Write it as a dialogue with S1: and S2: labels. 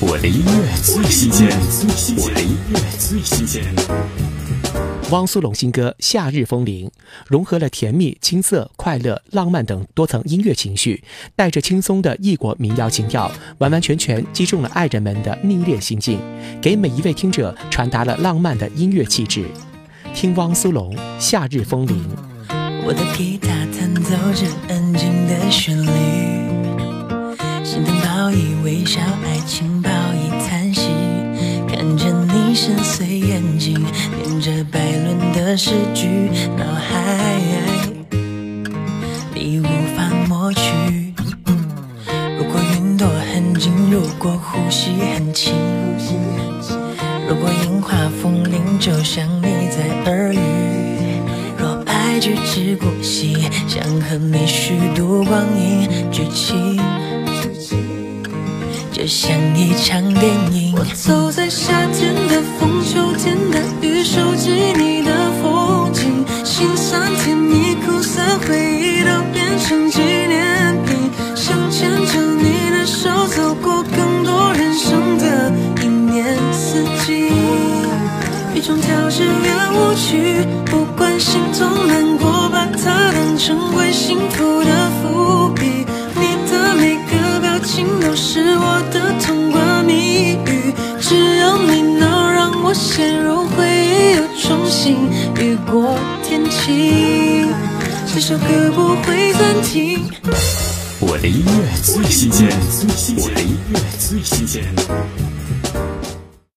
S1: 我的音乐最新鲜，我的音乐最新鲜。
S2: 汪苏泷新歌《夏日风铃》融合了甜蜜、青涩、快乐、浪漫等多层音乐情绪，带着轻松的异国民谣情调，完完全全击中了爱人们的逆恋心境，给每一位听者传达了浪漫的音乐气质。听汪苏泷《夏日风铃》。
S3: 我的吉他弹奏着安静的旋律，心疼报以微笑，爱情深邃眼睛，念着拜伦的诗句，脑海里无法抹去。如果云朵很近，如果呼吸很轻，如果樱花风铃就像你在耳语。若爱只止过隙，想和你虚度光阴，剧情就像一场电影。我走在夏天的风，秋天的雨，收集你的风景，心酸甜蜜苦涩回忆都变成纪念品，想牵着你的手，走过更多人生的一年四季。雨中跳支圆舞曲，不管心痛难过，把它当成会幸福的我陷入回忆，又重新雨过天晴。这首歌不会暂停。
S1: 我的音乐最新鲜，我的音乐最新鲜。